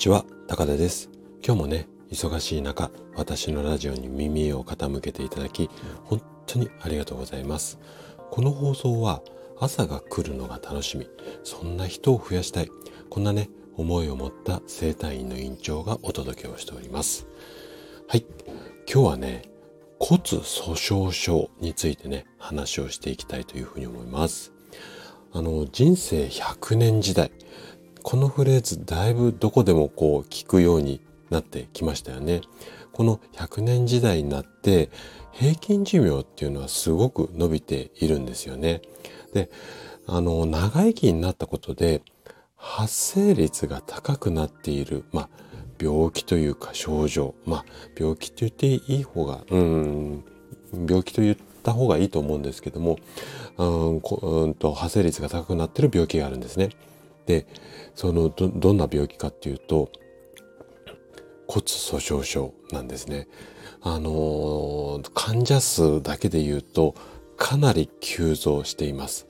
ちは、高田です。今日もね、忙しい中、私のラジオに耳を傾けていただき、本当にありがとうございます。この放送は、朝が来るのが楽しみ、そんな人を増やしたい、こんなね、思いを持った生体院の院長がお届けをしております。はい、今日はね、骨粗鬆症についてね、話をしていきたいというふうに思います。あの、人生100年時代、このフレーズだいぶどこでもこう聞くようになってきましたよね。この100年時代になって平均寿命っていうのはすごく伸びているんですよね。で、あの、長生きになったことで発生率が高くなっている、まあ、病気というか症状、まあ、病気と言っていい方が、うん、病気と言った方がいいと思うんですけども、うんうんと発生率が高くなっている病気があるんですね。で、そのど、どんな病気かっていうと、骨粗鬆症なんですね。あの患者数だけで言うと、かなり急増しています。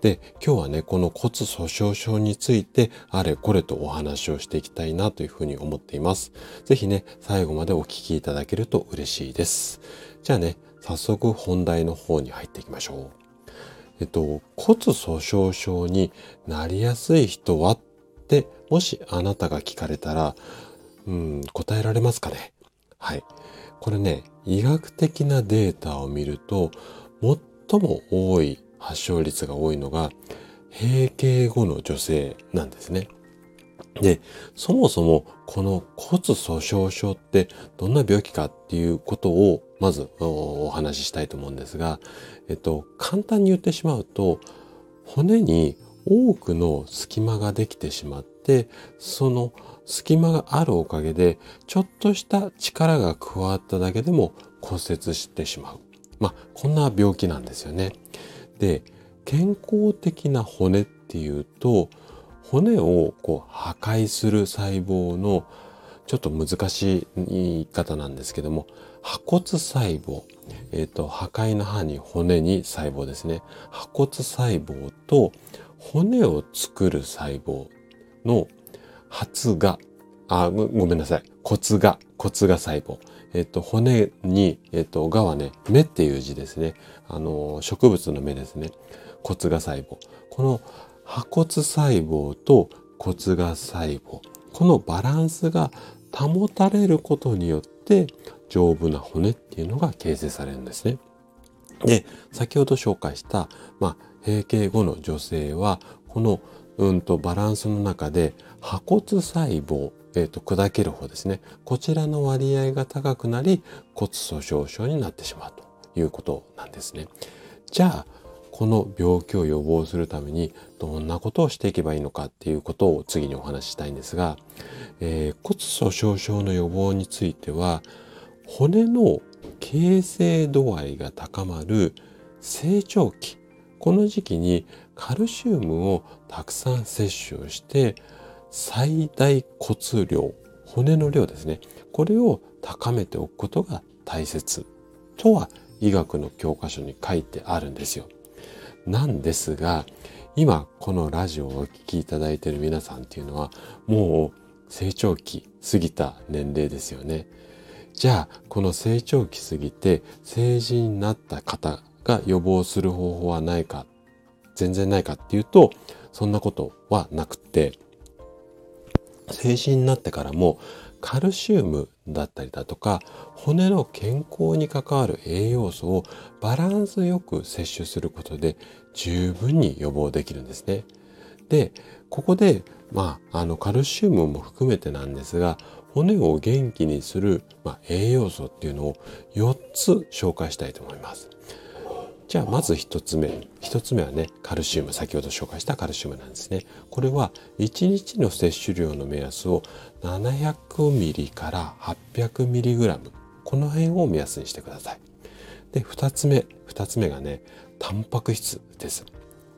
で、今日はね、この骨粗鬆症について、あれこれとお話をしていきたいなというふうに思っています。ぜひね、最後までお聞きいただけると嬉しいです。じゃあね、早速本題の方に入っていきましょう。えっと、骨粗鬆症になりやすい人はって、もしあなたが聞かれたら、うん、答えられますかね？はい。これね、医学的なデータを見ると、最も多い発症率が多いのが、閉経後の女性なんですね。で、そもそもこの骨粗鬆症ってどんな病気かっていうことをまずお話ししたいと思うんですが、えっと、簡単に言ってしまうと、骨に多くの隙間ができてしまって、その隙間があるおかげで、ちょっとした力が加わっただけでも骨折してしまう。まあ、こんな病気なんですよね。で、健康的な骨っていうと、骨をこう破壊する細胞のちょっと難しい言い方なんですけども、破骨細胞、えっ、ー、と、破壊の歯に骨に細胞ですね。破骨細胞と骨を作る細胞の発芽、あ、ごめんなさい。骨芽、骨芽細胞。えっ、ー、と、骨に、えっ、ー、と、芽はね、芽っていう字ですね。あの、植物の芽ですね。骨芽細胞。この破骨細胞と骨芽細胞。このバランスが保たれることによって丈夫な骨っていうのが形成されるんですね。で、先ほど紹介した、まあ、閉経後の女性は、この、うんとバランスの中で、破骨細胞、えっ、ー、と、砕ける方ですね。こちらの割合が高くなり、骨粗鬆症になってしまうということなんですね。じゃあ、この病気を予防するためにどんなことをしていけばいいのかっていうことを次にお話ししたいんですが、えー、骨粗鬆症の予防については骨の形成度合いが高まる成長期この時期にカルシウムをたくさん摂取をして最大骨量骨の量ですねこれを高めておくことが大切とは医学の教科書に書いてあるんですよ。なんですが、今このラジオをお聴きいただいている皆さんっていうのはもう成長期過ぎた年齢ですよね。じゃあこの成長期過ぎて成人になった方が予防する方法はないか全然ないかっていうとそんなことはなくて成人になってからもカルシウムだったりだとか骨の健康に関わる栄養素をバランスよく摂取することで十分に予防できるんですね。で、ここで、まあ、あのカルシウムも含めてなんですが骨を元気にする、まあ、栄養素っていうのを4つ紹介したいと思います。じゃあまず1つ目。1つ目はね、カルシウム。先ほど紹介したカルシウムなんですね。これは1日の摂取量の目安を700ミリから800ミリグラム。この辺を目安にしてください。で、2つ目。2つ目がね、タンパク質です。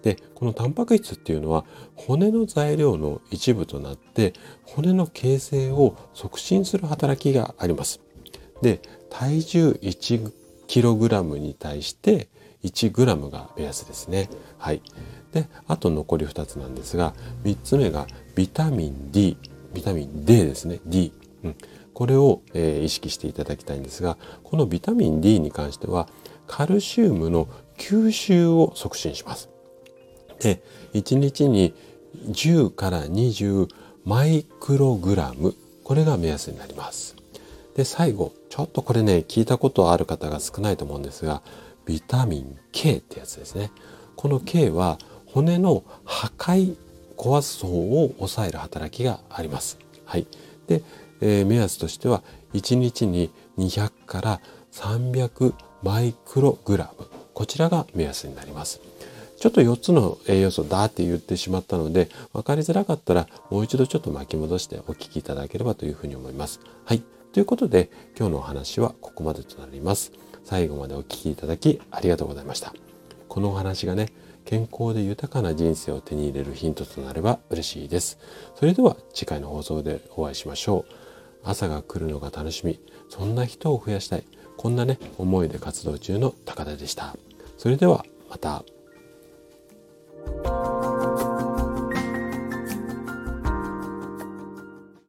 で、このタンパク質っていうのは骨の材料の一部となって骨の形成を促進する働きがあります。で、体重 1kg に対して1グラムが目安ですね。はい。で、あと残り2つなんですが、3つ目がビタミン D。ビタミン D ですね D、うん、これを、えー、意識していただきたいんですがこのビタミン D に関してはカルシウムの吸収を促進します。で1日に10から20マイクログラムこれが目安になります。で最後ちょっとこれね聞いたことある方が少ないと思うんですがビタミン K ってやつですね。この K は骨の破壊壊す層を抑える働きがあります。はい、で、えー、目安としては1日に200から300マイクログラムこちらが目安になります。ちょっと4つの栄養素だって言ってしまったので分かりづらかったらもう一度ちょっと巻き戻してお聞きいただければというふうに思います。はい。ということで今日のお話はここまでとなります。最後までお聞きいただきありがとうございました。このお話がね健康で豊かな人生を手に入れるヒントとなれば嬉しいです。それでは次回の放送でお会いしましょう。朝が来るのが楽しみ。そんな人を増やしたい。こんなね、思いで活動中の高田でした。それではまた。